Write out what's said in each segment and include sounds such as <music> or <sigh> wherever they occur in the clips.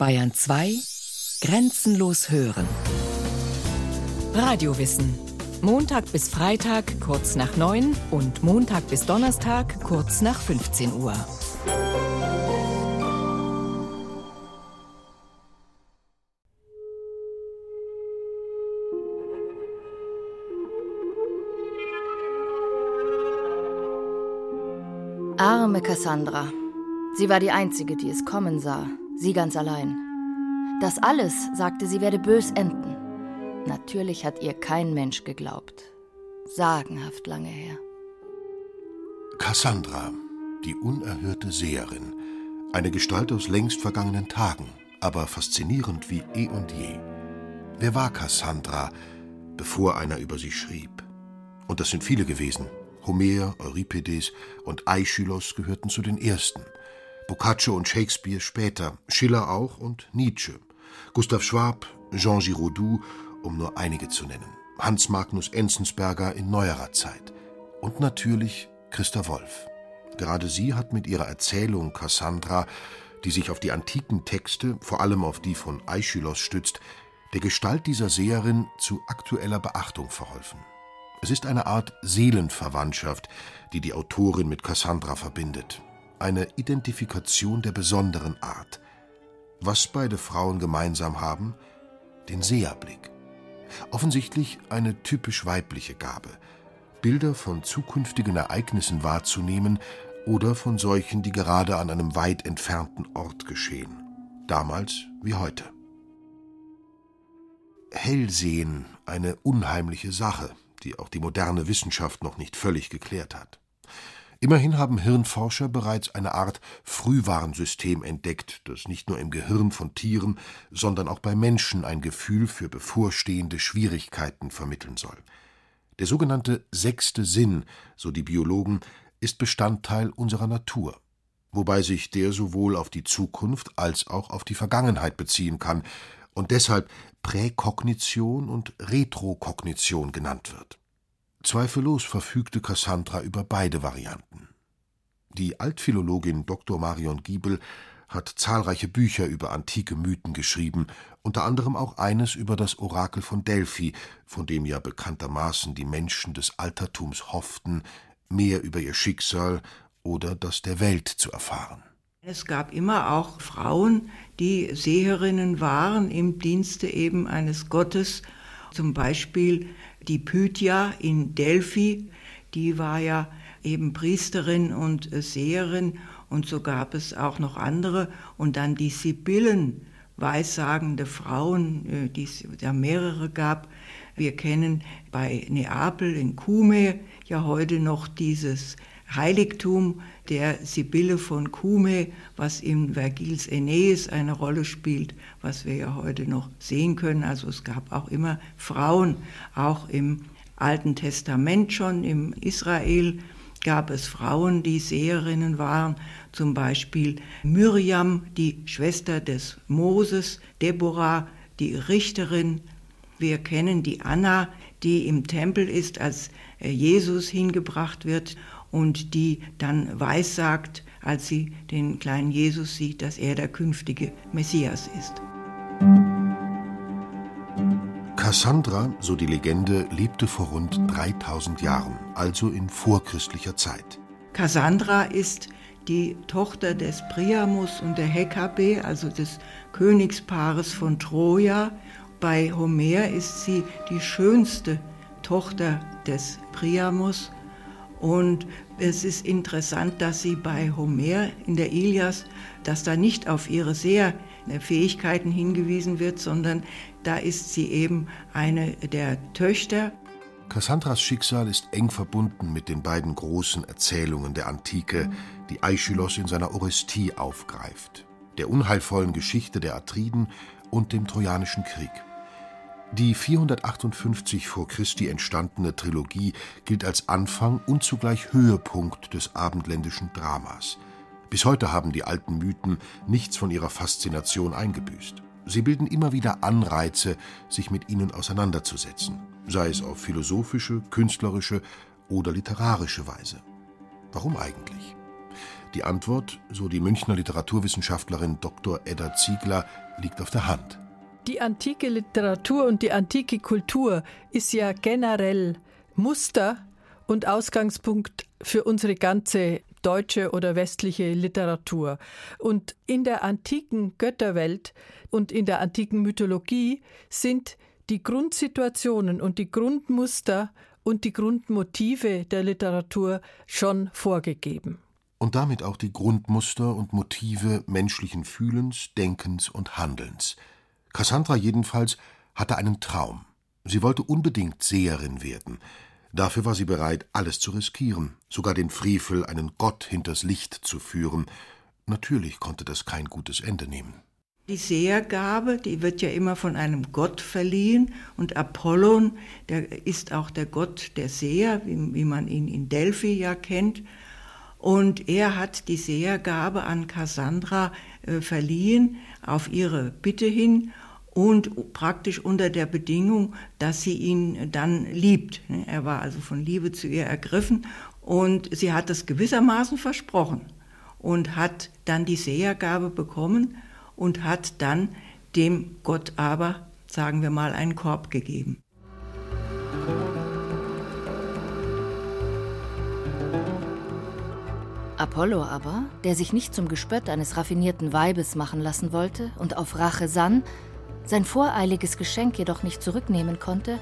Bayern 2 Grenzenlos hören. Radiowissen. Montag bis Freitag kurz nach 9 und Montag bis Donnerstag kurz nach 15 Uhr. Arme Cassandra. Sie war die Einzige, die es kommen sah, sie ganz allein. Das alles, sagte sie, werde bös enden. Natürlich hat ihr kein Mensch geglaubt. Sagenhaft lange her. Cassandra, die unerhörte Seherin, eine Gestalt aus längst vergangenen Tagen, aber faszinierend wie eh und je. Wer war Cassandra, bevor einer über sie schrieb? Und das sind viele gewesen. Homer, Euripides und Aeschylus gehörten zu den ersten. Boccaccio und Shakespeare später, Schiller auch und Nietzsche. Gustav Schwab, Jean Giraudoux, um nur einige zu nennen. Hans Magnus Enzensberger in neuerer Zeit. Und natürlich Christa Wolf. Gerade sie hat mit ihrer Erzählung Cassandra, die sich auf die antiken Texte, vor allem auf die von Aeschylus stützt, der Gestalt dieser Seherin zu aktueller Beachtung verholfen. Es ist eine Art Seelenverwandtschaft, die die Autorin mit Cassandra verbindet. Eine Identifikation der besonderen Art. Was beide Frauen gemeinsam haben? Den Seherblick. Offensichtlich eine typisch weibliche Gabe. Bilder von zukünftigen Ereignissen wahrzunehmen oder von solchen, die gerade an einem weit entfernten Ort geschehen. Damals wie heute. Hellsehen, eine unheimliche Sache, die auch die moderne Wissenschaft noch nicht völlig geklärt hat. Immerhin haben Hirnforscher bereits eine Art Frühwarnsystem entdeckt, das nicht nur im Gehirn von Tieren, sondern auch bei Menschen ein Gefühl für bevorstehende Schwierigkeiten vermitteln soll. Der sogenannte sechste Sinn, so die Biologen, ist Bestandteil unserer Natur, wobei sich der sowohl auf die Zukunft als auch auf die Vergangenheit beziehen kann und deshalb Präkognition und Retrokognition genannt wird. Zweifellos verfügte Cassandra über beide Varianten. Die Altphilologin Dr. Marion Giebel hat zahlreiche Bücher über antike Mythen geschrieben, unter anderem auch eines über das Orakel von Delphi, von dem ja bekanntermaßen die Menschen des Altertums hofften, mehr über ihr Schicksal oder das der Welt zu erfahren. Es gab immer auch Frauen, die Seherinnen waren im Dienste eben eines Gottes. Zum Beispiel die Pythia in Delphi, die war ja eben Priesterin und Seherin und so gab es auch noch andere. Und dann die Sibyllen, weissagende Frauen, äh, die es ja mehrere gab. Wir kennen bei Neapel in Cumae ja heute noch dieses Heiligtum der Sibylle von Cumae, was in Vergils Aeneis eine Rolle spielt, was wir ja heute noch sehen können. Also es gab auch immer Frauen, auch im Alten Testament schon, im Israel gab es Frauen, die Seherinnen waren, zum Beispiel Miriam, die Schwester des Moses, Deborah, die Richterin. Wir kennen die Anna, die im Tempel ist, als Jesus hingebracht wird und die dann weissagt, als sie den kleinen Jesus sieht, dass er der künftige Messias ist. Cassandra, so die Legende, lebte vor rund 3000 Jahren, also in vorchristlicher Zeit. Cassandra ist die Tochter des Priamus und der Hekabe, also des Königspaares von Troja. Bei Homer ist sie die schönste Tochter des Priamus und es ist interessant, dass sie bei Homer in der Ilias, dass da nicht auf ihre sehr äh, Fähigkeiten hingewiesen wird, sondern da ist sie eben eine der Töchter. Cassandras Schicksal ist eng verbunden mit den beiden großen Erzählungen der Antike, die Aeschylus in seiner Orestie aufgreift, der unheilvollen Geschichte der Atriden und dem Trojanischen Krieg. Die 458 vor Christi entstandene Trilogie gilt als Anfang und zugleich Höhepunkt des abendländischen Dramas. Bis heute haben die alten Mythen nichts von ihrer Faszination eingebüßt. Sie bilden immer wieder Anreize, sich mit ihnen auseinanderzusetzen, sei es auf philosophische, künstlerische oder literarische Weise. Warum eigentlich? Die Antwort, so die Münchner Literaturwissenschaftlerin Dr. Edda Ziegler, liegt auf der Hand. Die antike Literatur und die antike Kultur ist ja generell Muster und Ausgangspunkt für unsere ganze deutsche oder westliche Literatur. Und in der antiken Götterwelt und in der antiken Mythologie sind die Grundsituationen und die Grundmuster und die Grundmotive der Literatur schon vorgegeben. Und damit auch die Grundmuster und Motive menschlichen Fühlens, Denkens und Handelns. Cassandra jedenfalls hatte einen Traum. Sie wollte unbedingt Seherin werden. Dafür war sie bereit, alles zu riskieren, sogar den Frevel, einen Gott hinters Licht zu führen. Natürlich konnte das kein gutes Ende nehmen. Die Sehergabe, die wird ja immer von einem Gott verliehen und Apollon, der ist auch der Gott der Seher, wie, wie man ihn in Delphi ja kennt. Und er hat die Sehergabe an Cassandra äh, verliehen auf ihre Bitte hin und praktisch unter der Bedingung, dass sie ihn dann liebt. Er war also von Liebe zu ihr ergriffen und sie hat das gewissermaßen versprochen und hat dann die Sehergabe bekommen und hat dann dem Gott aber, sagen wir mal, einen Korb gegeben. Apollo aber, der sich nicht zum Gespött eines raffinierten Weibes machen lassen wollte und auf Rache sann, sein voreiliges Geschenk jedoch nicht zurücknehmen konnte,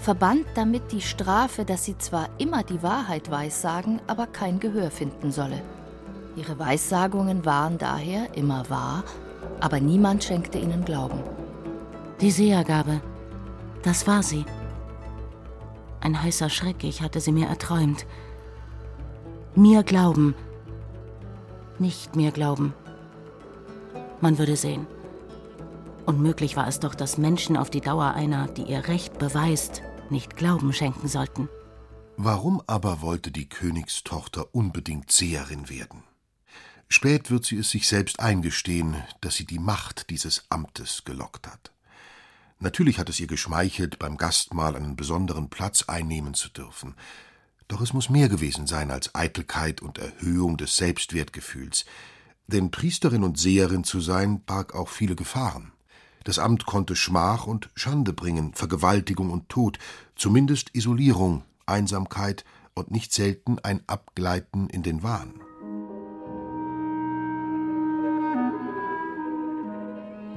verband damit die Strafe, dass sie zwar immer die Wahrheit weissagen, aber kein Gehör finden solle. Ihre Weissagungen waren daher immer wahr aber niemand schenkte ihnen Glauben. Die Sehergabe, das war sie. Ein heißer Schreck, ich hatte sie mir erträumt. Mir glauben, nicht mir glauben. Man würde sehen. Unmöglich war es doch, dass Menschen auf die Dauer einer, die ihr Recht beweist, nicht Glauben schenken sollten. Warum aber wollte die Königstochter unbedingt Seherin werden? Spät wird sie es sich selbst eingestehen, dass sie die Macht dieses Amtes gelockt hat. Natürlich hat es ihr geschmeichelt, beim Gastmahl einen besonderen Platz einnehmen zu dürfen. Doch es muss mehr gewesen sein als Eitelkeit und Erhöhung des Selbstwertgefühls. Denn Priesterin und Seherin zu sein, barg auch viele Gefahren. Das Amt konnte Schmach und Schande bringen, Vergewaltigung und Tod, zumindest Isolierung, Einsamkeit und nicht selten ein Abgleiten in den Wahn.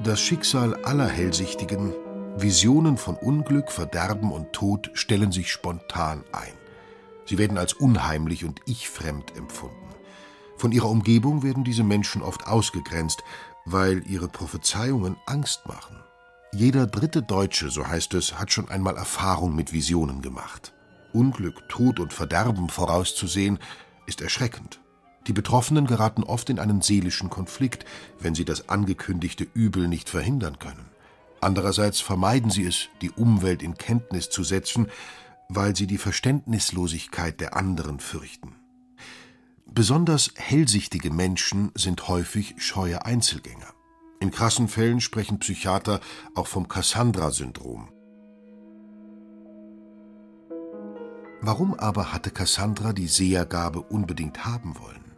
Das Schicksal aller Hellsichtigen, Visionen von Unglück, Verderben und Tod stellen sich spontan ein. Sie werden als unheimlich und ich-fremd empfunden. Von ihrer Umgebung werden diese Menschen oft ausgegrenzt, weil ihre Prophezeiungen Angst machen. Jeder dritte Deutsche, so heißt es, hat schon einmal Erfahrung mit Visionen gemacht. Unglück, Tod und Verderben vorauszusehen, ist erschreckend. Die Betroffenen geraten oft in einen seelischen Konflikt, wenn sie das angekündigte Übel nicht verhindern können. Andererseits vermeiden sie es, die Umwelt in Kenntnis zu setzen, weil sie die Verständnislosigkeit der anderen fürchten. Besonders hellsichtige Menschen sind häufig scheue Einzelgänger. In krassen Fällen sprechen Psychiater auch vom Cassandra-Syndrom. Warum aber hatte Cassandra die Sehergabe unbedingt haben wollen?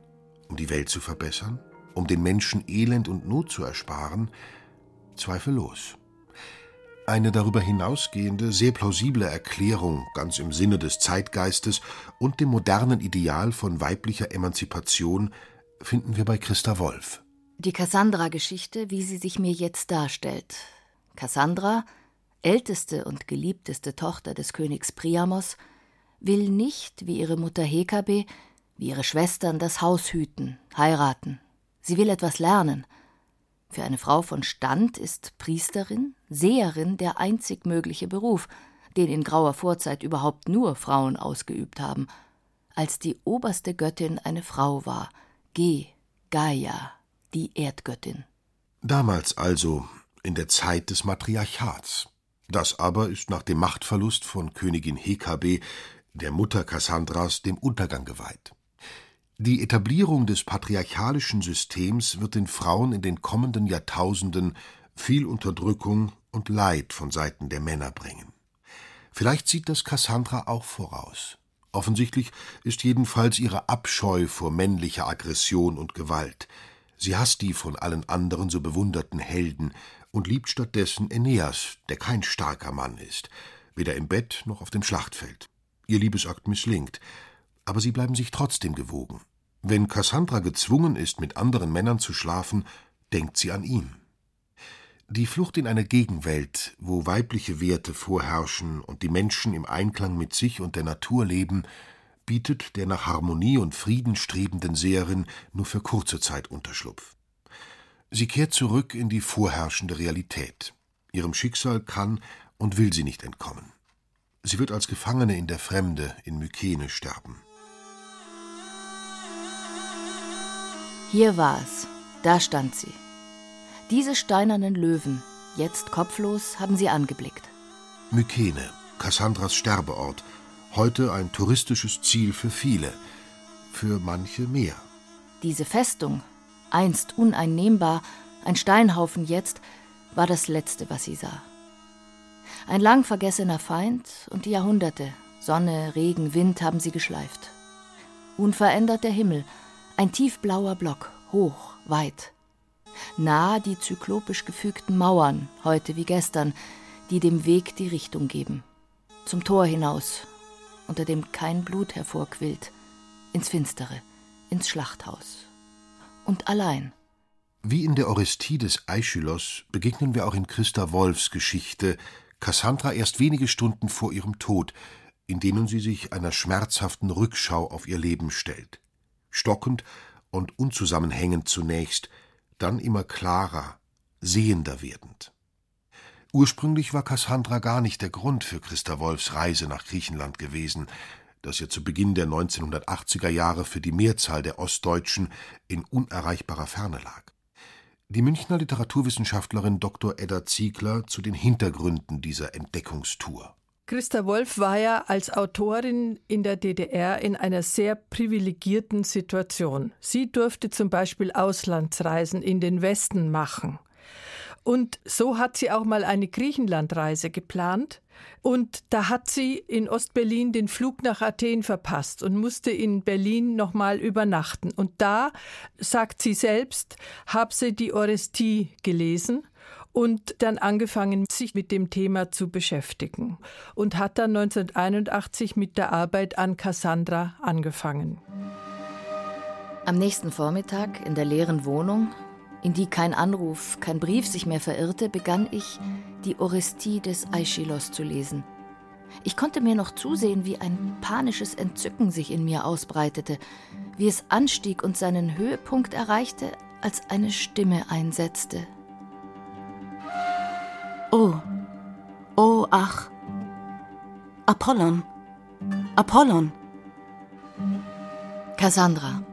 Um die Welt zu verbessern? Um den Menschen Elend und Not zu ersparen? Zweifellos. Eine darüber hinausgehende, sehr plausible Erklärung, ganz im Sinne des Zeitgeistes und dem modernen Ideal von weiblicher Emanzipation, finden wir bei Christa Wolf. Die Cassandra-Geschichte, wie sie sich mir jetzt darstellt. Cassandra, älteste und geliebteste Tochter des Königs Priamos, will nicht, wie ihre Mutter Hekabe, wie ihre Schwestern das Haus hüten, heiraten. Sie will etwas lernen. Für eine Frau von Stand ist Priesterin, Seherin der einzig mögliche Beruf, den in grauer Vorzeit überhaupt nur Frauen ausgeübt haben. Als die oberste Göttin eine Frau war, Ge, Gaia, die Erdgöttin. Damals also, in der Zeit des Matriarchats. Das aber ist nach dem Machtverlust von Königin Hekabe, der Mutter Kassandras, dem Untergang geweiht. Die Etablierung des patriarchalischen Systems wird den Frauen in den kommenden Jahrtausenden viel Unterdrückung und Leid von Seiten der Männer bringen. Vielleicht sieht das Cassandra auch voraus. Offensichtlich ist jedenfalls ihre Abscheu vor männlicher Aggression und Gewalt. Sie hasst die von allen anderen so bewunderten Helden und liebt stattdessen Aeneas, der kein starker Mann ist, weder im Bett noch auf dem Schlachtfeld. Ihr Liebesakt misslingt, aber sie bleiben sich trotzdem gewogen. Wenn Cassandra gezwungen ist, mit anderen Männern zu schlafen, denkt sie an ihn. Die Flucht in eine Gegenwelt, wo weibliche Werte vorherrschen und die Menschen im Einklang mit sich und der Natur leben, bietet der nach Harmonie und Frieden strebenden Seherin nur für kurze Zeit Unterschlupf. Sie kehrt zurück in die vorherrschende Realität. Ihrem Schicksal kann und will sie nicht entkommen. Sie wird als Gefangene in der Fremde in Mykene sterben. Hier war es. Da stand sie. Diese steinernen Löwen, jetzt kopflos, haben sie angeblickt. Mykene, Cassandras Sterbeort, heute ein touristisches Ziel für viele, für manche mehr. Diese Festung, einst uneinnehmbar, ein Steinhaufen jetzt, war das Letzte, was sie sah. Ein lang vergessener Feind und die Jahrhunderte, Sonne, Regen, Wind haben sie geschleift. Unverändert der Himmel, ein tiefblauer Block, hoch, weit, nah die zyklopisch gefügten Mauern, heute wie gestern, die dem Weg die Richtung geben. Zum Tor hinaus, unter dem kein Blut hervorquillt, ins Finstere, ins Schlachthaus. Und allein. Wie in der Orestie des Aeschylos begegnen wir auch in Christa Wolfs Geschichte Cassandra erst wenige Stunden vor ihrem Tod, in denen sie sich einer schmerzhaften Rückschau auf ihr Leben stellt. Stockend und unzusammenhängend zunächst, dann immer klarer, sehender werdend. Ursprünglich war Cassandra gar nicht der Grund für Christa Wolfs Reise nach Griechenland gewesen, das ja zu Beginn der 1980er Jahre für die Mehrzahl der Ostdeutschen in unerreichbarer Ferne lag. Die Münchner Literaturwissenschaftlerin Dr. Edda Ziegler zu den Hintergründen dieser Entdeckungstour. Christa Wolf war ja als Autorin in der DDR in einer sehr privilegierten Situation. Sie durfte zum Beispiel Auslandsreisen in den Westen machen. Und so hat sie auch mal eine Griechenlandreise geplant. Und da hat sie in Ostberlin den Flug nach Athen verpasst und musste in Berlin nochmal übernachten. Und da, sagt sie selbst, habe sie die Orestie gelesen und dann angefangen, sich mit dem Thema zu beschäftigen und hat dann 1981 mit der Arbeit an Cassandra angefangen. Am nächsten Vormittag in der leeren Wohnung, in die kein Anruf, kein Brief sich mehr verirrte, begann ich, die Orestie des Aeschylos zu lesen. Ich konnte mir noch zusehen, wie ein panisches Entzücken sich in mir ausbreitete, wie es anstieg und seinen Höhepunkt erreichte, als eine Stimme einsetzte, Oh, oh, ach. Apollon. Apollon. Cassandra.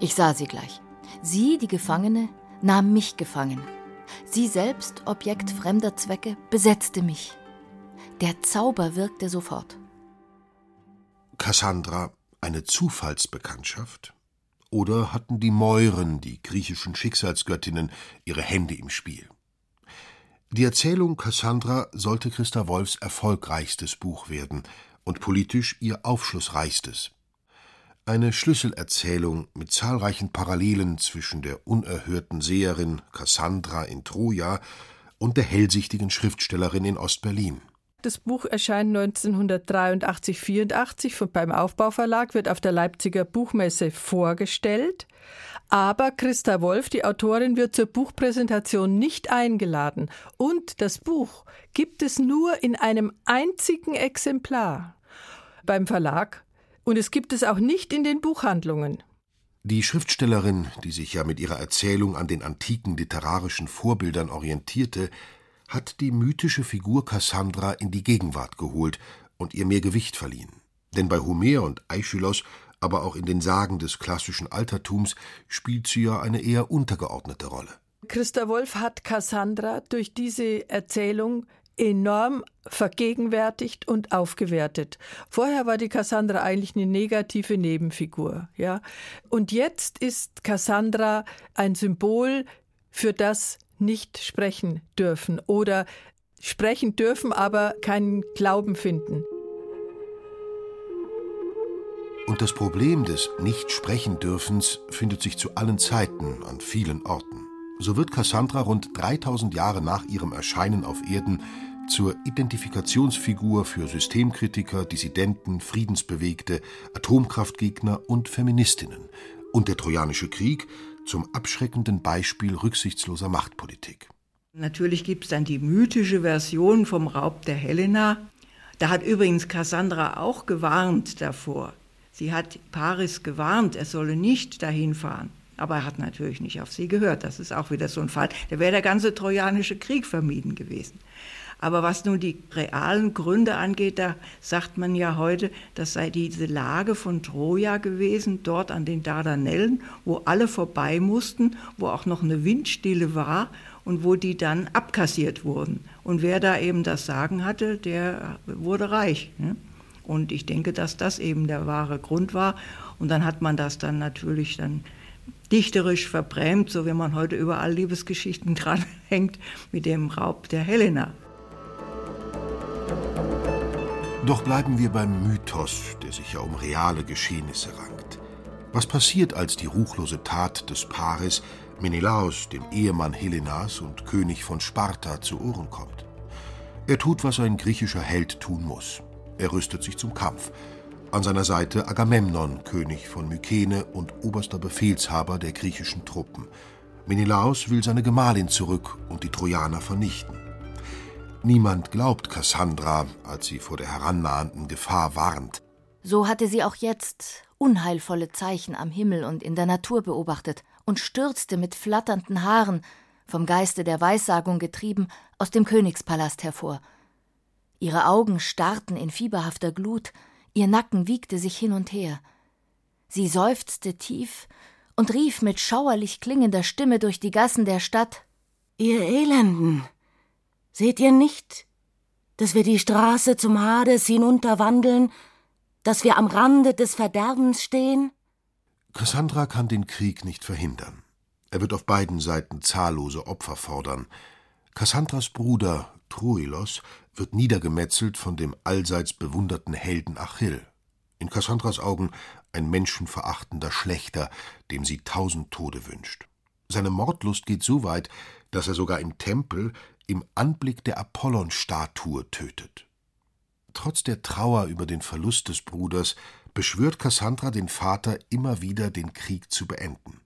Ich sah sie gleich. Sie, die Gefangene, nahm mich gefangen. Sie selbst, Objekt fremder Zwecke, besetzte mich. Der Zauber wirkte sofort. Cassandra eine Zufallsbekanntschaft? Oder hatten die Mäuren, die griechischen Schicksalsgöttinnen, ihre Hände im Spiel? Die Erzählung Cassandra sollte Christa Wolfs erfolgreichstes Buch werden und politisch ihr aufschlussreichstes. Eine Schlüsselerzählung mit zahlreichen Parallelen zwischen der unerhörten Seherin Cassandra in Troja und der hellsichtigen Schriftstellerin in Ostberlin. Das Buch erscheint 1983-84 beim Aufbauverlag, wird auf der Leipziger Buchmesse vorgestellt. Aber Christa Wolf, die Autorin, wird zur Buchpräsentation nicht eingeladen. Und das Buch gibt es nur in einem einzigen Exemplar beim Verlag. Und es gibt es auch nicht in den Buchhandlungen. Die Schriftstellerin, die sich ja mit ihrer Erzählung an den antiken literarischen Vorbildern orientierte, hat die mythische Figur Cassandra in die Gegenwart geholt und ihr mehr Gewicht verliehen. Denn bei Homer und Aeschylos aber auch in den Sagen des klassischen Altertums spielt sie ja eine eher untergeordnete Rolle. Christa Wolf hat Cassandra durch diese Erzählung enorm vergegenwärtigt und aufgewertet. Vorher war die Cassandra eigentlich eine negative Nebenfigur, ja. Und jetzt ist Cassandra ein Symbol für das nicht sprechen dürfen oder sprechen dürfen, aber keinen Glauben finden. Und das Problem des Nicht-Sprechen-Dürfens findet sich zu allen Zeiten an vielen Orten. So wird Cassandra rund 3000 Jahre nach ihrem Erscheinen auf Erden zur Identifikationsfigur für Systemkritiker, Dissidenten, Friedensbewegte, Atomkraftgegner und Feministinnen und der Trojanische Krieg zum abschreckenden Beispiel rücksichtsloser Machtpolitik. Natürlich gibt es dann die mythische Version vom Raub der Helena. Da hat übrigens Cassandra auch gewarnt davor. Sie hat Paris gewarnt, er solle nicht dahin fahren. Aber er hat natürlich nicht auf sie gehört. Das ist auch wieder so ein Fall. Da wäre der ganze Trojanische Krieg vermieden gewesen. Aber was nun die realen Gründe angeht, da sagt man ja heute, das sei diese Lage von Troja gewesen, dort an den Dardanellen, wo alle vorbei mussten, wo auch noch eine Windstille war und wo die dann abkassiert wurden. Und wer da eben das Sagen hatte, der wurde reich. Ne? Und ich denke, dass das eben der wahre Grund war. Und dann hat man das dann natürlich dann dichterisch verbrämt, so wie man heute überall Liebesgeschichten <laughs> dranhängt, mit dem Raub der Helena. Doch bleiben wir beim Mythos, der sich ja um reale Geschehnisse rankt. Was passiert, als die ruchlose Tat des Paares Menelaos, dem Ehemann Helenas und König von Sparta, zu Ohren kommt? Er tut, was ein griechischer Held tun muss. Er rüstet sich zum Kampf. An seiner Seite Agamemnon, König von Mykene und oberster Befehlshaber der griechischen Truppen. Menelaos will seine Gemahlin zurück und die Trojaner vernichten. Niemand glaubt Cassandra, als sie vor der herannahenden Gefahr warnt. So hatte sie auch jetzt unheilvolle Zeichen am Himmel und in der Natur beobachtet und stürzte mit flatternden Haaren, vom Geiste der Weissagung getrieben, aus dem Königspalast hervor. Ihre Augen starrten in fieberhafter Glut, ihr Nacken wiegte sich hin und her. Sie seufzte tief und rief mit schauerlich klingender Stimme durch die Gassen der Stadt Ihr Elenden, Seht ihr nicht, dass wir die Straße zum Hades hinunterwandeln, dass wir am Rande des Verderbens stehen? Cassandra kann den Krieg nicht verhindern. Er wird auf beiden Seiten zahllose Opfer fordern. Cassandras Bruder Troilos wird niedergemetzelt von dem allseits bewunderten Helden Achill. In Cassandras Augen ein menschenverachtender Schlechter, dem sie tausend Tode wünscht. Seine Mordlust geht so weit, dass er sogar im Tempel im Anblick der Apollon-Statue tötet. Trotz der Trauer über den Verlust des Bruders beschwört Cassandra den Vater immer wieder, den Krieg zu beenden.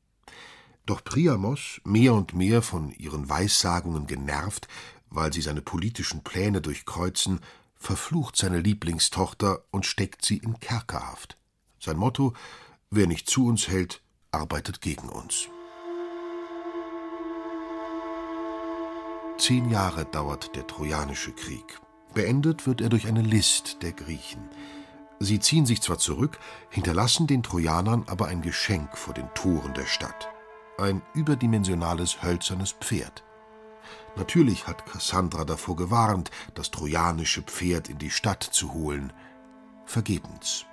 Doch Priamos, mehr und mehr von ihren Weissagungen genervt, weil sie seine politischen Pläne durchkreuzen, verflucht seine Lieblingstochter und steckt sie in Kerkerhaft. Sein Motto: Wer nicht zu uns hält, arbeitet gegen uns. Zehn Jahre dauert der Trojanische Krieg. Beendet wird er durch eine List der Griechen. Sie ziehen sich zwar zurück, hinterlassen den Trojanern aber ein Geschenk vor den Toren der Stadt. Ein überdimensionales hölzernes Pferd. Natürlich hat Cassandra davor gewarnt, das trojanische Pferd in die Stadt zu holen. Vergebens.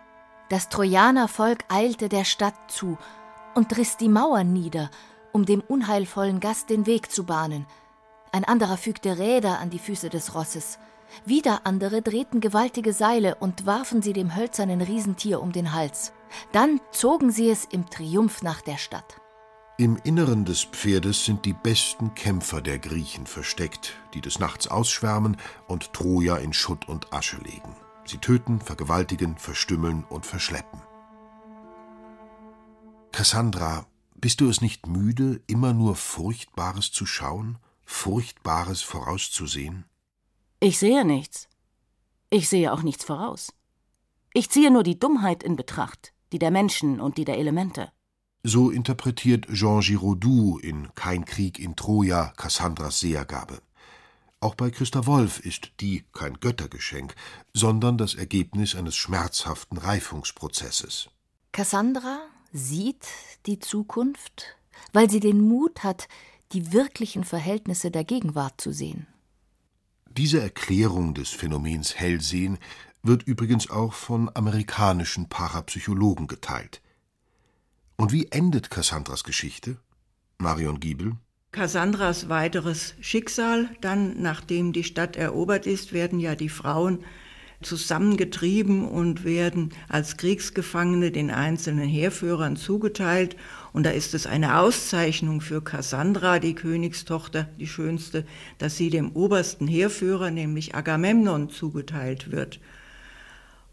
Das Trojanervolk eilte der Stadt zu und riss die Mauern nieder, um dem unheilvollen Gast den Weg zu bahnen – ein anderer fügte Räder an die Füße des Rosses. Wieder andere drehten gewaltige Seile und warfen sie dem hölzernen Riesentier um den Hals. Dann zogen sie es im Triumph nach der Stadt. Im Inneren des Pferdes sind die besten Kämpfer der Griechen versteckt, die des Nachts ausschwärmen und Troja in Schutt und Asche legen. Sie töten, vergewaltigen, verstümmeln und verschleppen. Cassandra, bist du es nicht müde, immer nur Furchtbares zu schauen? Furchtbares vorauszusehen? Ich sehe nichts. Ich sehe auch nichts voraus. Ich ziehe nur die Dummheit in Betracht, die der Menschen und die der Elemente. So interpretiert Jean Giraudoux in Kein Krieg in Troja Cassandras Sehergabe. Auch bei Christa Wolf ist die kein Göttergeschenk, sondern das Ergebnis eines schmerzhaften Reifungsprozesses. Cassandra sieht die Zukunft, weil sie den Mut hat, die wirklichen Verhältnisse der Gegenwart zu sehen. Diese Erklärung des Phänomens Hellsehen wird übrigens auch von amerikanischen Parapsychologen geteilt. Und wie endet Cassandras Geschichte? Marion Giebel. Cassandras weiteres Schicksal, dann, nachdem die Stadt erobert ist, werden ja die Frauen zusammengetrieben und werden als Kriegsgefangene den einzelnen Heerführern zugeteilt. Und da ist es eine Auszeichnung für Kassandra, die Königstochter, die schönste, dass sie dem obersten Heerführer, nämlich Agamemnon, zugeteilt wird.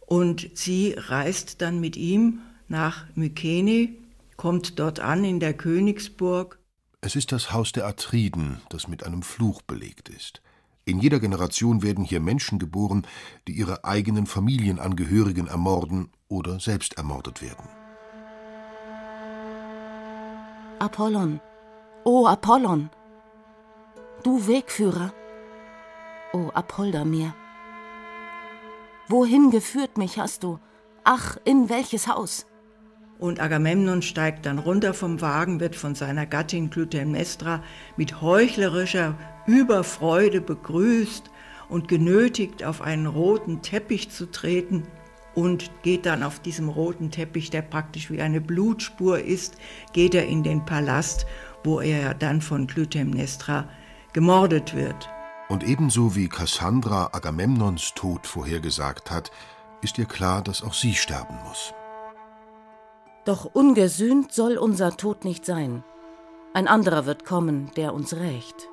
Und sie reist dann mit ihm nach Mykene, kommt dort an in der Königsburg. Es ist das Haus der Atriden, das mit einem Fluch belegt ist. In jeder Generation werden hier Menschen geboren, die ihre eigenen Familienangehörigen ermorden oder selbst ermordet werden. Apollon, o Apollon, du Wegführer, o Apolda mir. Wohin geführt mich hast du? Ach, in welches Haus? Und Agamemnon steigt dann runter vom Wagen, wird von seiner Gattin Clytemnestra mit heuchlerischer Überfreude begrüßt und genötigt, auf einen roten Teppich zu treten und geht dann auf diesem roten Teppich, der praktisch wie eine Blutspur ist, geht er in den Palast, wo er dann von Clytemnestra gemordet wird. Und ebenso wie Kassandra Agamemnons Tod vorhergesagt hat, ist ihr klar, dass auch sie sterben muss. Doch ungesühnt soll unser Tod nicht sein. Ein anderer wird kommen, der uns rächt.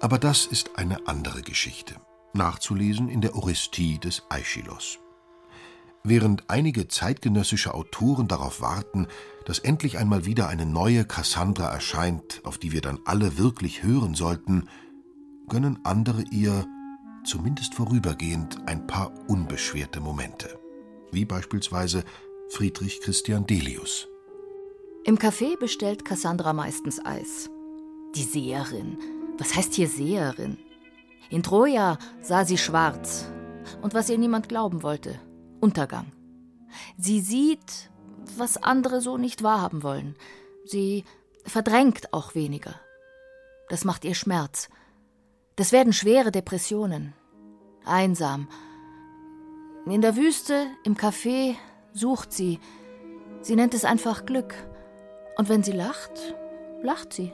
Aber das ist eine andere Geschichte, nachzulesen in der Orestie des Aeschylos. Während einige zeitgenössische Autoren darauf warten, dass endlich einmal wieder eine neue Kassandra erscheint, auf die wir dann alle wirklich hören sollten, gönnen andere ihr, zumindest vorübergehend, ein paar unbeschwerte Momente, wie beispielsweise Friedrich Christian Delius. Im Café bestellt Cassandra meistens Eis. Die Seherin. Was heißt hier Seherin? In Troja sah sie schwarz. Und was ihr niemand glauben wollte: Untergang. Sie sieht, was andere so nicht wahrhaben wollen. Sie verdrängt auch weniger. Das macht ihr Schmerz. Das werden schwere Depressionen. Einsam. In der Wüste, im Café, sucht sie. Sie nennt es einfach Glück. Und wenn sie lacht, lacht sie.